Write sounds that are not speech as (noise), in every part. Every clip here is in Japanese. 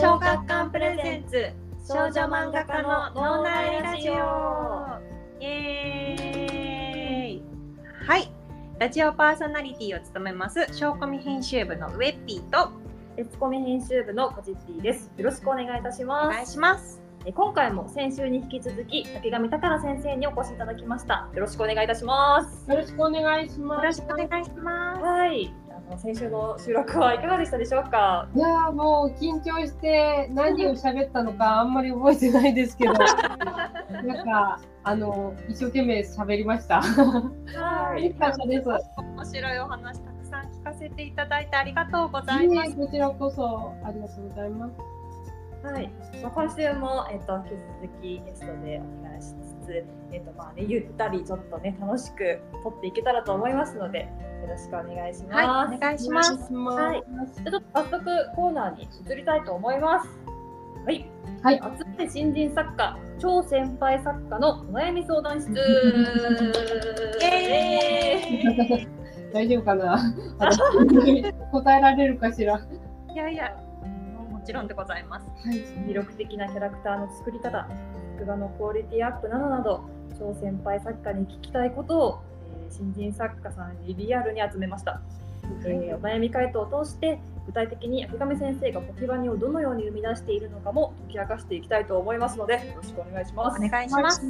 小学館プレゼンツ少女漫画家の脳内ラジオイエーイはいラジオパーソナリティを務めます小コミ編集部のウェッピーとエツコミ編集部のコジッティです。よろしくお願いいたしおます。願いしますえ今回も先週に引き続き竹上宝先生にお越しいただきました。よろしくお願いいたします。よろしくお願いしよろます。しくお願いしますはい。先週の収録はいかがでしたでしょうか？いやーもう緊張して何を喋ったのかあんまり覚えてないですけど、(laughs) なんかあの一生懸命喋りました。は嬉しかったです。面白いお話たくさん聞かせていただいてありがとうございますこちらこそありがとうございます。はい。まあ、今週もえっと引き続きゲストでお願いしつつ、えっとまあねゆったりちょっとね楽しく撮っていけたらと思いますのでよろしくお願いします。はいお願いしますはいじゃあちょっと早速コーナーに移りたいと思います。はい。はい集めて新人作家、超先輩作家のお悩み相談室。イエーイ (laughs) 大丈夫かな？答えられるかしら。はいやいやもちろんでございますい。魅力的なキャラクターの作り方、作画のクオリティアップなどなど、超先輩作家に聞きたいことを、えー新人作家さんにリアルに集めました。えーお悩み回答を通して具体的に秋上先生がポキバニをどのように生み出しているのかも解き明かしていきたいと思いますのでよろしくお願いします。お願いします。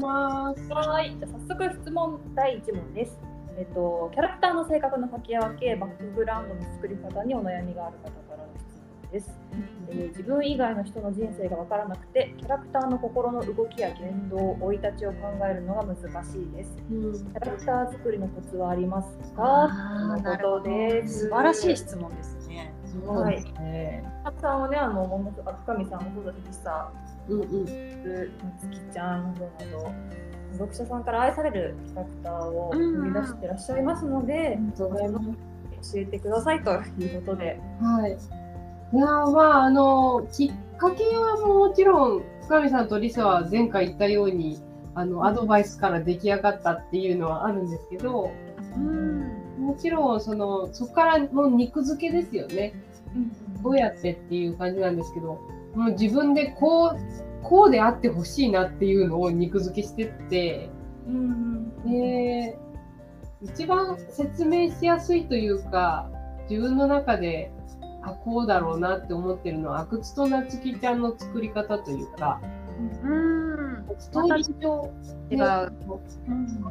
はい、じゃあ早速質問第1問です。えっと、キャラクターの性格の書き分け、バックグラウンドの作り方にお悩みがある方からの質問です。えー自分以外の人の人生が分からなくて、キャラクターの心の動きや言動、生い立ちを考えるのが難しいです。うんキャラクター作りのコツはありますか？ということです。素晴らしい質問ですねそうですね。たくさんはね、あの、もも赤上さんもそうだし、リサ、うんうん。なつきちゃんなどなど読者さんから愛されるキャラクターを生み出してらっしゃいますので、うございます。教えてくださいということで、はい。いやーまああのきっかけはもちろん深見さんとリサは前回言ったようにあのアドバイスから出来上がったっていうのはあるんですけどうん。もちろんそのそこからの肉付けですよね。どうやってっていう感じなんですけどもう自分でこうこうであってほしいなっていうのを肉付けしてってうん。で一番説明しやすいというか自分の中であこうだろうなって思ってるのは阿久津となつきちゃんの作り方というかうん。ストーリー上違うね阿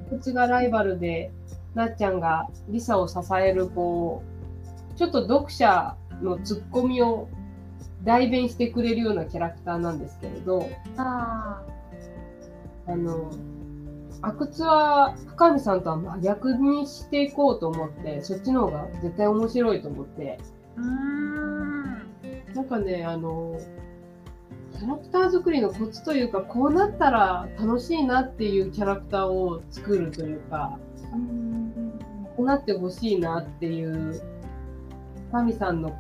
久津がライバルでなっちゃんがリサを支えるこうちょっと読者のツッコミを代弁してくれるようなキャラクターなんですけれどああの阿久津は深見さんとは真逆にしていこうと思ってそっちの方が絶対面白いと思ってーうん。なんかねあのキャラクター作りのコツというかこうなったら楽しいなっていうキャラクターを作るというかこうなってほしいなっていう深見さんの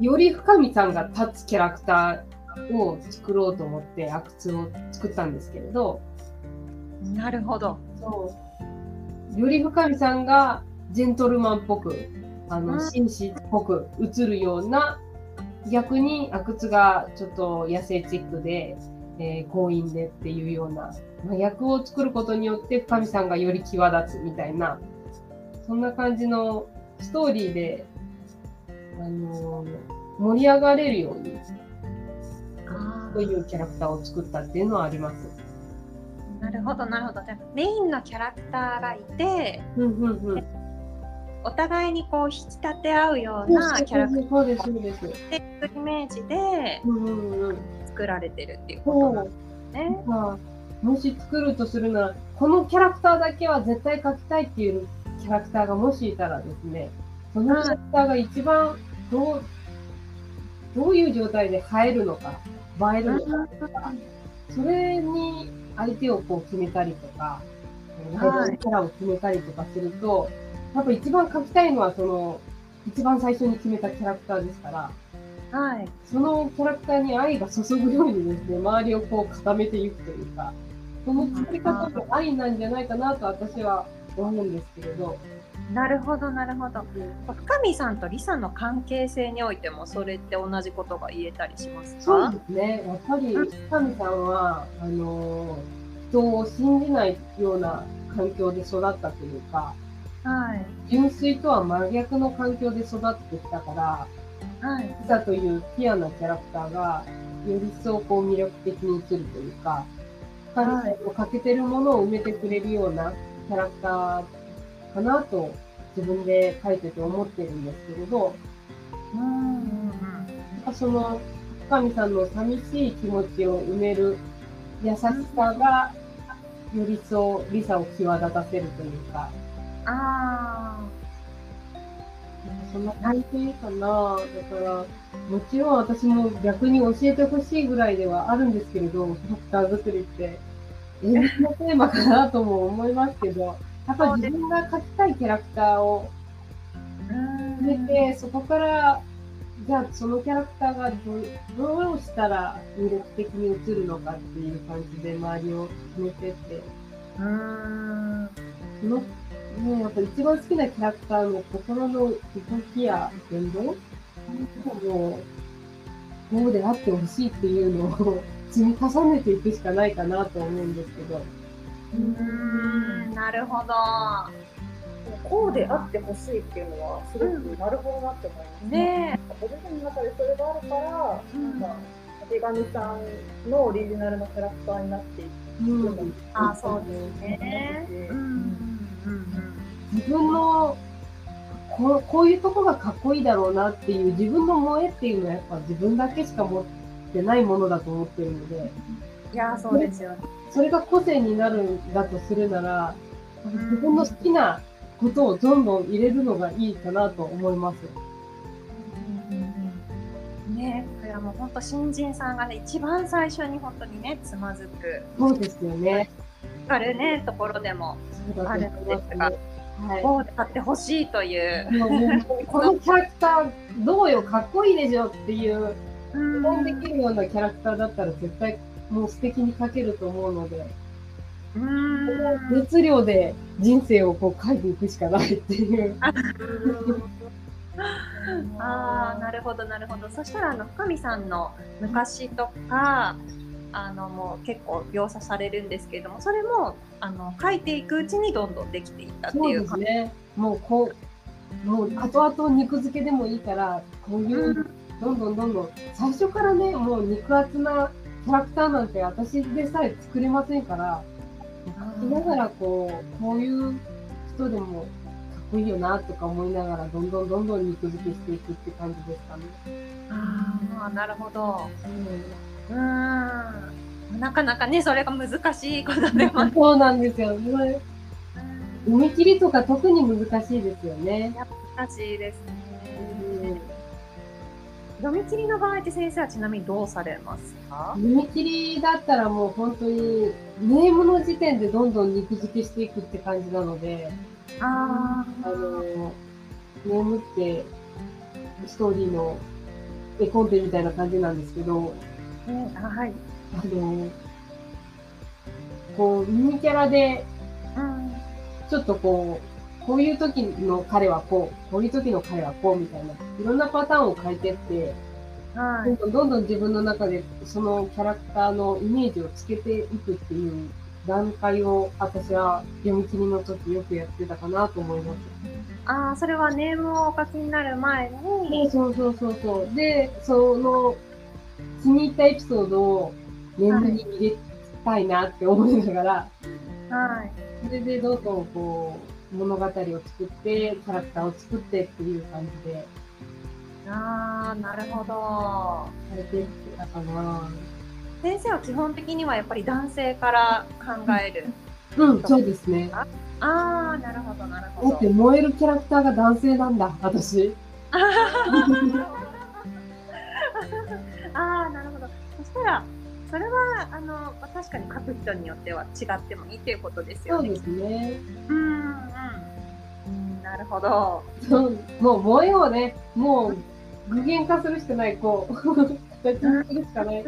より深見さんが立つキャラクターを作ろうと思って阿久津を作ったんですけれどなるほど。そう。より深見さんがジェントルマンっぽくあの、うん紳士っぽく映るような逆に阿久津がちょっと野生チックで、えー強引でっていうような、まあ、役を作ることによって深見さんがより際立つみたいなそんな感じのストーリーで、あのー盛り上がれるようにあというキャラクターを作ったっていうのはあります。ーなるほどなるほどじゃあメインのキャラクターがいてうんうんうん。お互いにこう引き立て合うようなキャラクそうですそうイメージで。作られてるっていうことなんですね。まあ、もし作るとするなら、このキャラクターだけは絶対描きたいっていうキャラクターがもしいたらですね、そのキャラクターが一番どう、どういう状態で映えるのか、映えるのかとか、それに相手をこう決めたりとか、ライバルキャラを決めたりとかすると、やっぱ一番描きたいのはその、一番最初に決めたキャラクターですから、はい。そのキャラクターに愛が注ぐようにですね、周りをこう固めていくというか、その作り方も愛なんじゃないかなと私は思うんですけれど、なるほどなるほど。深見さんとリサの関係性においてもそれって同じことが言えたりしますか？そうですね。やっぱり、神さんは、あの、人を信じないような環境で育ったというか、はい。純粋とは真逆の環境で育ってきたから、はい。リサというピュアなキャラクターが、より一層こう魅力的に映るというか、神さんの欠けてるものを埋めてくれるようなキャラクターかなと自分で書いてて思ってるんですけれど、うん。その神さんの寂しい気持ちを埋める優しさが、より一層リサを際立たせるというか、あそんな感じかな。だから、もちろん私も逆に教えてほしいぐらいではあるんですけれど、キャラクター作りって、永遠のテーマかなとも思いますけど、やっぱり自分が描きたいキャラクターをー決めて、そこから、じゃあそのキャラクターがどうしたら魅力的に映るのかっていう感じで周りを決めてって、うんその、ね、やっぱ一番好きなキャラクターの心の動きや言動もう、こうであってほしいっていうのを (laughs) 積み重ねていくしかないかなと思うんですけど。うんなるほど。こうであってほしいっていうのはすごくなるほどなって思いますね。ご自身の中でそれがあるから、うん。なんか手紙さんのオリジナルのキャラクターになっていくうん。あそうですね。うん自分のこうこういうとこがかっこいいだろうなっていう自分の萌えっていうのはやっぱ自分だけしか持ってないものだと思ってるので、いやそうですよねそれが個性になるんだとするなら、自分の好きなことをどんどん入れるのがいいかなと思います。ねこれはもう本当新人さんがね一番最初に本当にねつまずくそうですよね。あるねところでもそうだと思いますね。はい。こうであってほしいという。もうもうこのキャラクターどうよかっこいいでしょっていううん。質問できるようなキャラクターだったら絶対もう素敵に描けると思うので、うん。熱量で人生をこう描いていくしかないっていう。(laughs) ああなるほどなるほど。そしたらあの深見さんの昔とかあのもう結構描写されるんですけれどもそれもあの書いていくうちにどんどんできていったってそういうですね。もうこう、もう後々肉付けでもいいから、こういう、どんどんどんどん、最初からね、もう肉厚なキャラクターなんて私でさえ作れませんから、書きながらこう、こういう人でもかっこいいよなとか思いながら、どんどんどんどん肉付けしていくって感じですかね。ああなるほどうんなかなかねそれが難しいことでも。(laughs) そうなんですよ。読み切りとか特に難しいですよね。難しいですうんね。読み切りの場合って先生はちなみにどうされますか？読み切りだったらもう本当にネームの時点でどんどん肉付けしていくって感じなので、ああの、ネームってストーリーの絵コンテみたいな感じなんですけど、あ、ね、あはい。あの、こう、ミニキャラでうん。ちょっとこう、こういう時の彼はこう、こういう時の彼はこうみたいな、いろんなパターンを書いてって、はい。どんどんどんどん自分の中でそのキャラクターのイメージをつけていくっていう段階を私は読み切りの時よくやってたかなと思います。ああ、それはネームをお書きになる前に、そうそうそうそう。で、その気に入ったエピソードをネームに入れたいなって思いながら、はい。それでどんどんこう物語を作って、キャラクターを作ってっていう感じでああ、なるほど。されていってたかな。先生は基本的にはやっぱり男性から考える。うん、そうですね。ああ、なるほど、なるほどだって。燃えるキャラクターが男性なんだ、私。(laughs) ああ、したら、それは、あの、まあ確かに書く人によっては違ってもいいということですよね。そうですね。うん、うん。うんなるほど。そうもう萌えをね、もう具現化するしかない、こう、するしかない。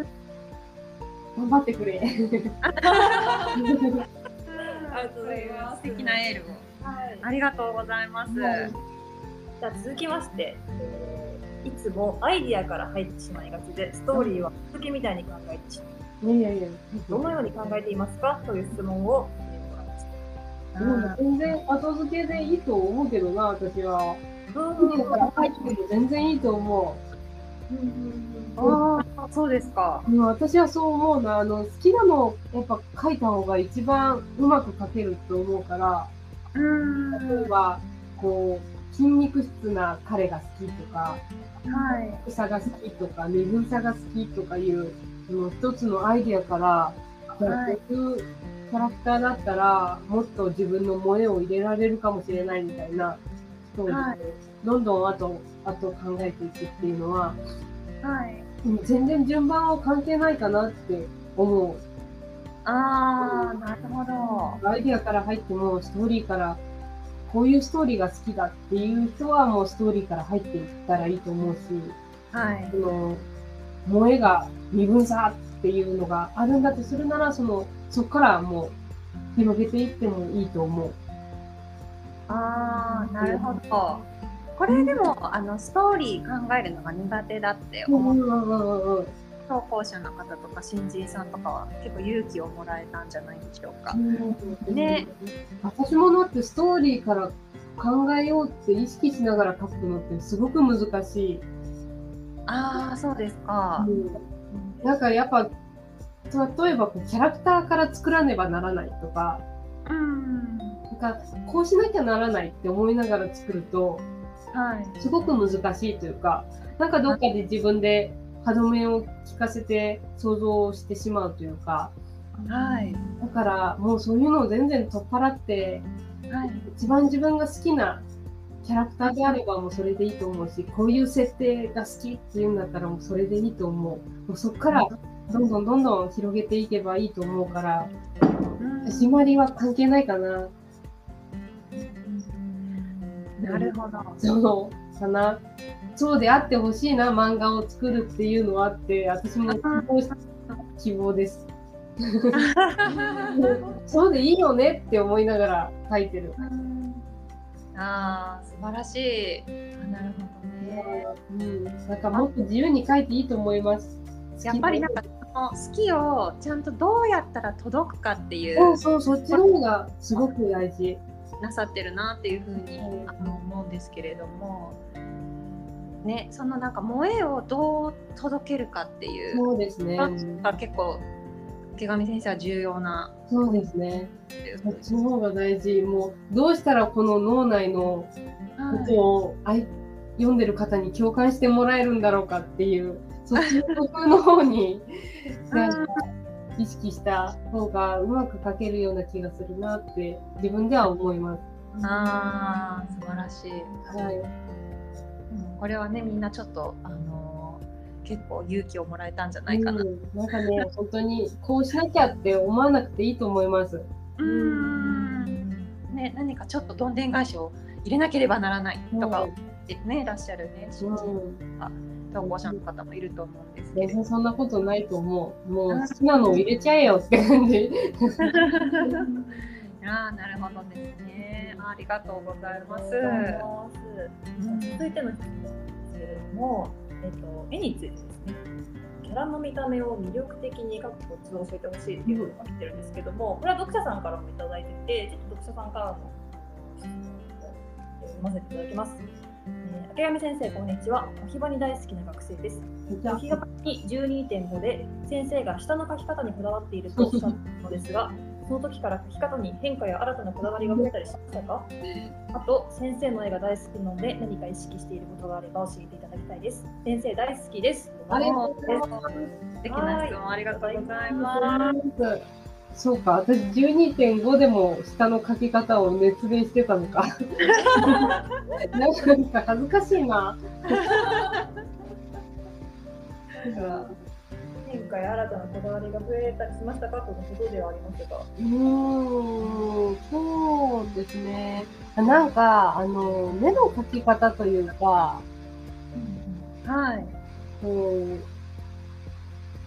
頑張ってくれ。ありがとうございます素敵なエールを。はいありがとうございます。はいじゃあ続きまして、えーいつもアイディアから入ってしまいがちでストーリーは続きみたいに考えてしまういやいや。どのように考えていますか？という質問をえーも全然後付けでいいと思うけどな、私は。全然いいと思ああ、そうですか。私はそう思うな。あの、好きなのをやっぱ書いた方が一番うまく書けると思うから、うん。例えば、こう、筋肉質な彼が好きとか、はい。草が好きとか、身分差が好きとかいう、その一つのアイディアから、はいこういうキャラクターだったら、もっと自分の萌えを入れられるかもしれないみたいなストーリーをはいどんどん後、後考えていくっていうのは、はい。うん全然順番は関係ないかなって思う。ああ、なるほど。アイディアから入っても、ストーリーから、こういうストーリーが好きだっていう人はもうストーリーから入っていったらいいと思うし、はいそ。の、萌えが身分差っていうのがあるんだとするなら、その、そこからもう広げていってもいいと思う。ああ、なるほど。これでも、あの、ストーリー考えるのが苦手だって思う。うんうんうんうん。投稿者の方とか新人さんとかは結構勇気をもらえたんじゃないでしょうか。ね私もだってストーリーから考えようって意識しながら書くのってすごく難しい。ああ、そうですか。なんかやっぱ、例えばこうキャラクターから作らねばならないとか、うん。なんかこうしなきゃならないって思いながら作ると、はい。すごく難しいというか、なんかどっかで自分で歯止めを聞かせて想像してしまうというか、はい。だからもうそういうのを全然取っ払って、はい。一番自分が好きなキャラクターであればもうそれでいいと思うし、こういう設定が好きっていうんだったらもうそれでいいと思う。もうそこからどんどんどんどん広げていけばいいと思うから、うん。締まりは関係ないかな。なるほど。そうかな。そうであってほしいな、漫画を作るっていうのはあって、私も希望し希望です。(laughs) そうでいいよねって思いながら書いてる。ああ、素晴らしい。あなるほどね。うん、なんかもっと自由に書いていいと思います。やっぱりなんか好きをちゃんとどうやったら届くかっていそううそう、そっちの方がすごく大事。なさってるなっていうふうにうんあの思うんですけれども、ね、そのなんか萌えをどう届けるかっていうそうですね。が結構池上先生は重要なそうですね。そっちの方が大事。もう、どうしたらこの脳内のこはいとをあい読んでる方に共感してもらえるんだろうかっていう、そっちの工夫の方に、意識した方がうまく書けるような気がするなって自分では思います。あー素晴らしい、はい。うんこれはねみんなちょっとあのー結構勇気をもらえたんじゃないかな、うんなんかね、本当にこうしなきゃって思わなくていいと思います。うんね、何かちょっとどんでん返しを入れなければならないとかってね、いらっしゃるね新人うん、投稿者の方もいると思うんですけれど全然そんなことないと思う。もう好きなのを入れちゃえよって感じ。(laughs) ああなるほどですねありがとうございます。続いての質問も、えっと、絵についてですね、キャラの見た目を魅力的に描くコツを教えてほしいっていうのが来てるんですけども、これは読者さんからもいただいてて、ちょっと読者さんからの質問を読ませていただきます。えー、明上先生、こんにちは。おひばに大好きな学生です。じゃおひばに12.5で先生が下の書き方にこだわっているとおっしゃったのですが、その時から書き方に変化や新たなこだわりが増えたりしましたか？あと、先生の絵が大好きなので何か意識していることがあれば教えていただきたいです。先生大好きです。ありがとうござい素敵な質問ありがとうございます。そうか、私12.5でも下の書き方を熱弁してたのか。(laughs) なんか恥ずかしいな。変化や新たなこだわりが増えたりしましたか？とのことではありますが。うーん、そうですね。なんか、あの、目の描き方というか、はい。こ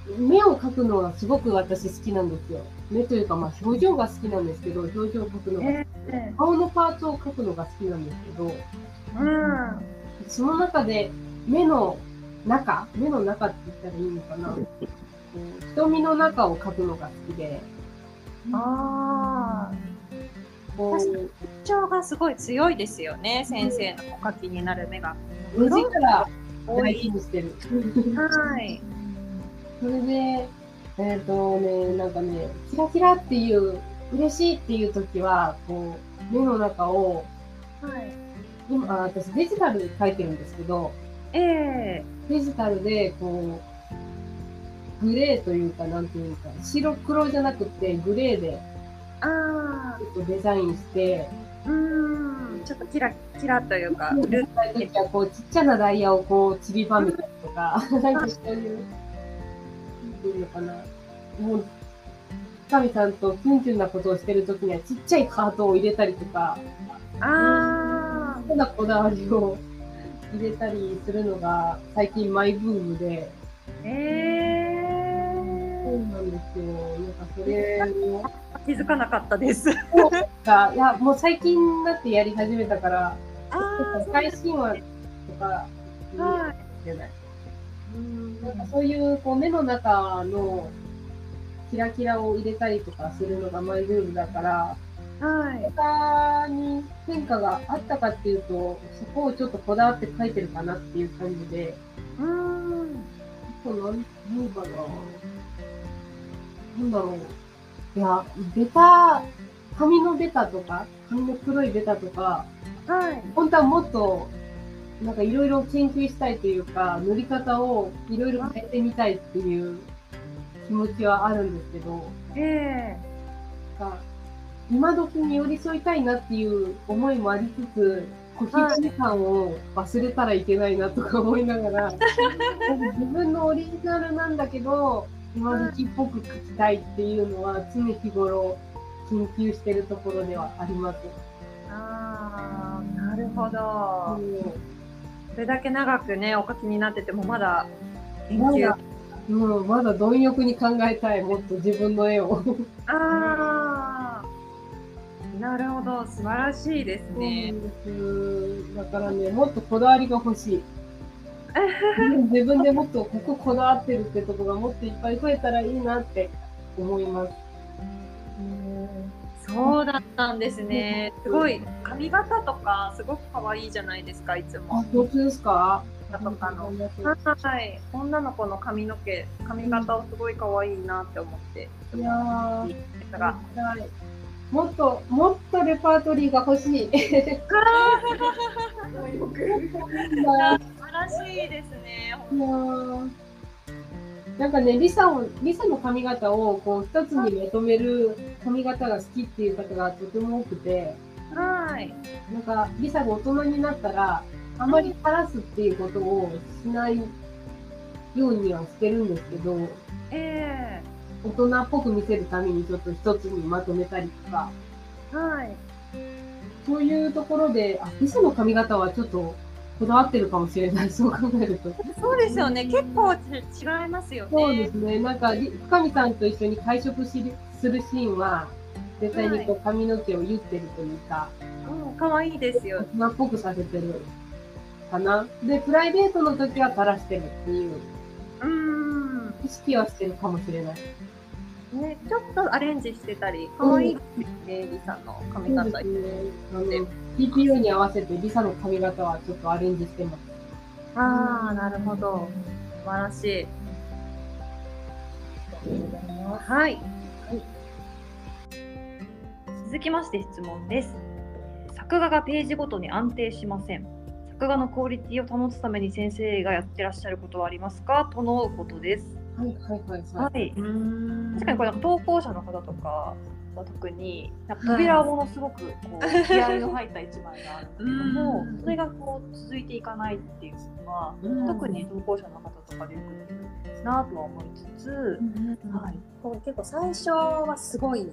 う、目を描くのはすごく私好きなんですよ。目というか、まあ、表情が好きなんですけど、表情を描くのが、ええ顔のパーツを描くのが好きなんですけど、うん。その中で目の中、目の中って言ったらいいのかな。瞳の中を描くのが好きで、ああ。こ確かう、特徴がすごい強いですよね。先生のお書きになる目が。目力大事。にしてる。はい。それで、えっ、とね、なんかね、キラキラっていう、嬉しいっていう時は、こう、目の中を、はい。今、あ私デジタルで描いてるんですけど、ええデジタルで、こう、グレーというか、なんていうか、白黒じゃなくて、グレーで、ああ。ちょっとデザインして、うーん。ちょっとキラキラというか、ルそういう時は、こう、ちっちゃなダイヤをこう、散りばめたりとか、(laughs) なんかそういう、ていうのかな。もう、神さんとキュンキュンなことをしてる時には、ちっちゃいハートを入れたりとか、ああ。そんなこだわりを入れたりするのが、最近マイブームで、えそうえなんですよ。なんかそれを、気づかなかったです。が、(laughs) いや、もう最近になってやり始めたから、あ世界神話とか、はいじゃない。うんなんかそういうこう目の中のキラキラを入れたりとかするのがマイブームだから、はい。他に変化があったかっていうと、そこをちょっとこだわって書いてるかなっていう感じで、うん。あとなん、なんかななんだろう。いや、ベタ、髪のベタとか、髪の黒いベタとか、はい。本当はもっと、なんかいろいろ研究したいというか、塗り方をいろいろ変えてみたいっていう気持ちはあるんですけど、えなんか今時に寄り添いたいなっていう思いもありつつ、小日向感を忘れたらいけないなとか思いながら、自分のオリジナルなんだけど、今時っぽく描きたいっていうのは常日頃研究してるところではあります。えああ、なるほど。うんそれだけ長くね、お書きになってても、まだ研究まだ。うん、まだ貪欲に考えたい、もっと自分の絵を。ああ。なるほど、素晴らしいですね。うんだからね、もっとこだわりが欲しい。(laughs) 自分でもっとこここだわってるってとこがもっといっぱい増えたらいいなって思います。そうだったんですね。すごい、髪型とか、すごく可愛いじゃないですか、いつも。あ、本当ですか？とかの。はい。女の子の髪の毛、髪型をすごい可愛いなって思って。いやー、ですが。はいもっと、もっとレパートリーが欲しい。(laughs) 素晴らしいですね。なんかね、リサを、リサの髪型をこう一つにまとめる髪型が好きっていう方がとても多くて、はい。なんかリサが大人になったら、あまり垂らすっていうことをしないようにはしてるんですけど、え大人っぽく見せるためにちょっと一つにまとめたりとか、えはい。そういうところで、あ、リサの髪型はちょっとこだわってるかもしれない、そう考えると。そうですよね。結構ち違いますよね。そうですね。なんか、り深見さんと一緒に会食しするシーンは、絶対にこう髪の毛を言ってるというか、うん、可愛いですよ。大人っぽくさせてるかな。で、プライベートの時は垂らしてるっていう、うん。意識はしてるかもしれない。ね、ちょっとアレンジしてたり、可愛いですね、リさんの髪型。そうですね。あの、TPO に合わせてリサの髪型はちょっとアレンジしてます。ああ、なるほど。素晴らしい。はい。続きまして質問です。作画がページごとに安定しません。作画のクオリティを保つために先生がやってらっしゃることはありますか？とのことです。はいはいはいははい。い。確かにこれなんか投稿者の方とかは特になんか扉をものすごくこう気合いの入った一枚があるんだけどもうん。それがこう続いていかないっていうのはうん。特に投稿者の方とかでよく出るなとは思いつつ、はい、こう結構最初はすごい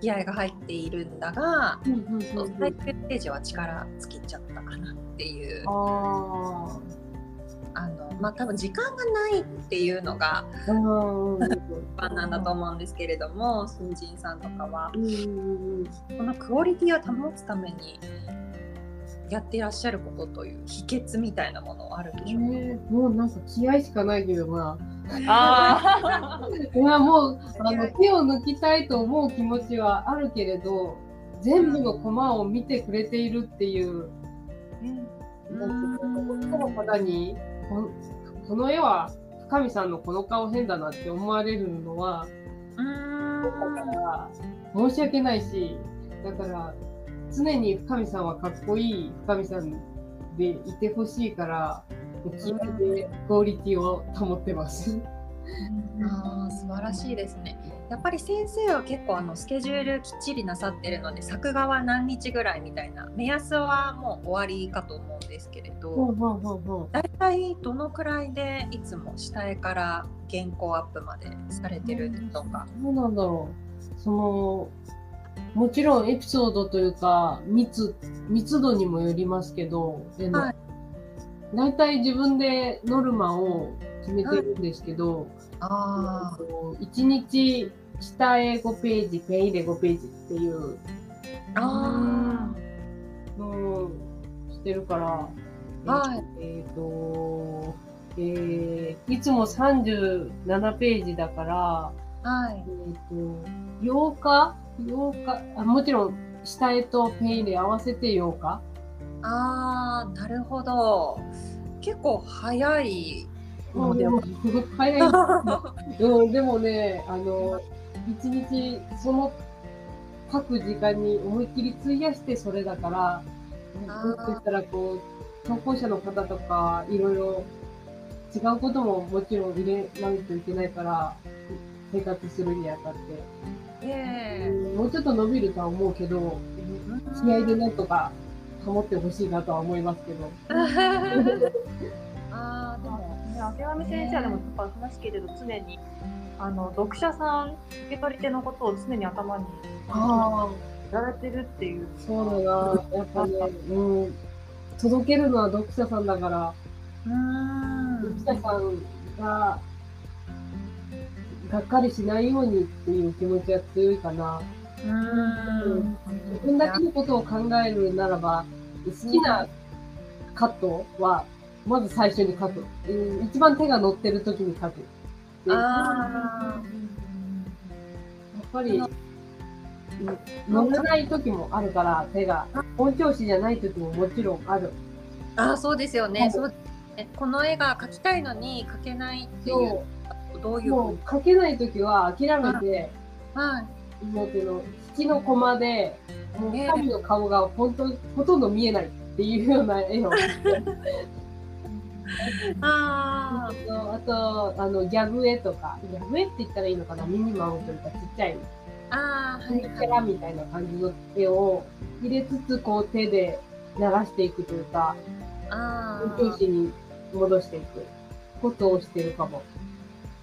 気合が入っているんだがうんうんうんうん。最終ページは力尽きちゃったかなっていう。ああのまあ多分時間がないっていうのがうん。うん一般なんだと思うんですけれども新人さんとかは。うんうんこのクオリティを保つためにやっていらっしゃることという秘訣みたいなものはあるんでしょうか、ねもうなんか気合しかないけどまあ。あいや (laughs) もうあの手を抜きたいと思う気持ちはあるけれど全部のコマを見てくれているっていうなんていうかこの方にここの絵は深見さんのこの顔変だなって思われるのは申し訳ないしだから常に深見さんはかっこいい深見さんでいてほしいから気合でクオリティを保ってます。あー素晴らしいですね。やっぱり先生は結構あのスケジュールきっちりなさってるので作画は何日ぐらいみたいな目安はもう終わりかと思うんですけれど、ほうほうほうほだいたいどのくらいでいつも下絵から原稿アップまでされてるとか。うどうなんだろう。そのもちろんエピソードというか密密度にもよりますけどはい。大体自分でノルマを決めてるんですけど、あ1日下絵5ページペン入れ5ページっていう。あのをしてるから、はい。えっ、と、えーいつも37ページだから、ーはい。えっ、と、8日 ?8 日？あ、もちろん下絵とペン入れ合わせて8日。あーなるほど。結構早いのでもはう早い。(laughs) うん、でもね、あの、一日その書く時間に思いっきり費やしてそれだから、どうって言ったらこう、投稿者の方とか、いろいろ違うことももちろん入れないといけないから、生活するにあたって。えうんもうちょっと伸びるとは思うけど、気合でなんとか保ってほしいなとは思いますけど。(laughs) あーでもね、明上先生はでもやっぱ話聞いてると常にあの読者さん受け取り手のことを常に頭にああ。やられてるっていうそうだな、やっぱね、うん、届けるのは読者さんだから、うーん読者さんが、がっかりしないようにっていう気持ちは強いかな。うーん自分だけのことを考えるならば、好きなカットは、まず最初に書く。うん一番手が乗ってる時に書く。でやっあぱり、うん乗らない時もあるから、手が。本調子じゃない時ももちろんある。ーあーそうですよはい。ねそうこの絵が描きたいのに描けないっていうどういうもう書けないときは諦めて、はいもうけど、引きのコマで、もうええ神の顔が本当ほとんど見えないっていうような絵を。(laughs) ああと、あの、ギャグ絵とか、ギャグ絵って言ったらいいのかなミニマムというかちっちゃい、ーあーミニキャラみたいな感じの絵を入れつつ、こう手で鳴らしていくというか、あ本調子に戻していくことをしてるかも。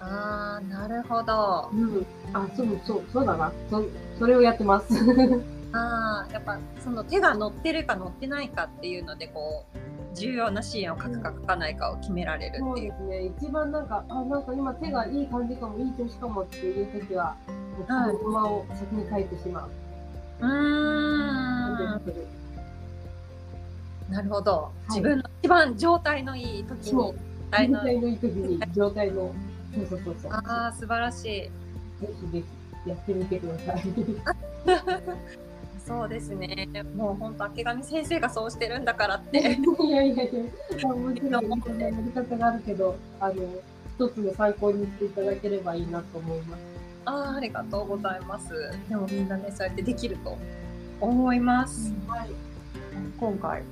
あーなるほどうん。あ、そうそう、そうだな。そそれをやってます。(laughs) ああやっぱその手が乗ってるか乗ってないかっていうのでこう重要なシーンを書くか書かないかを決められるそうっていう。ですね。一番なんか、あ、なんか今手がいい感じかも、いい調子かもっていう時は、もうはいそのままを先に書いてしまう。うーんなるほど、い自分の一番状態のいい時そうに状態の状態のいい時に、状態の、そうそうそうそう。ああ素晴らしいぜひぜひやってみてください。(laughs) (laughs) (laughs) そうですね。もう本当明上先生がそうしてるんだからって。(laughs) いやいやいや、まあもちろんいろんなやり方があるけど、あの、一つの参考にしていただければいいなと思います。あーありがとうございます。でもみんなねそうやってできると思います、はい。今回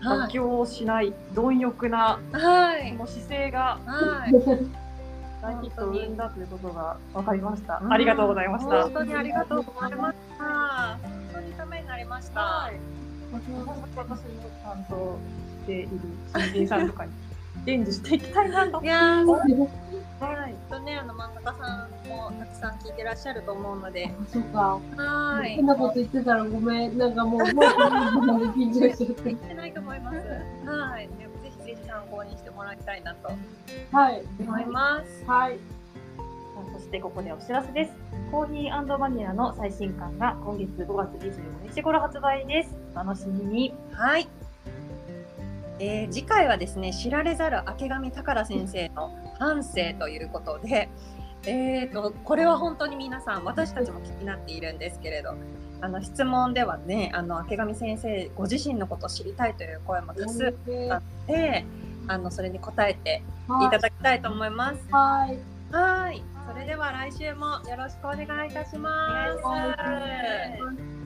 はい。妥協しない貪欲なはい。この姿勢がはい。(laughs) 大ヒットを生んだということが分かりました。うん。ありがとうございました。本当にありがとうございましたにためになりました、はい。私も担当している新人さんとかに伝授していきたいなと。いやーはい。とねあの漫画家さんもたくさん聞いてらっしゃると思うのでそうか。は変なこと言ってたらごめん。なんかもう、もう、緊張しちゃって言。ってないと思います。はい。ぜひぜひ参考にしてもらいたいなとはい。思います。はい。そしてここでお知らせです。コーヒーバニラの最新刊が今月5月25日頃発売です。お楽しみに。はい。えー次回はですね、知られざる明神宝先生の半生ということで、えー、とこれは本当に皆さん私たちも気になっているんですけれどあの質問ではねあの明神先生ご自身のことを知りたいという声も多数あってあのそれに答えていただきたいと思います。はい。はいそれでは来週もよろしくお願いいたします。お願いします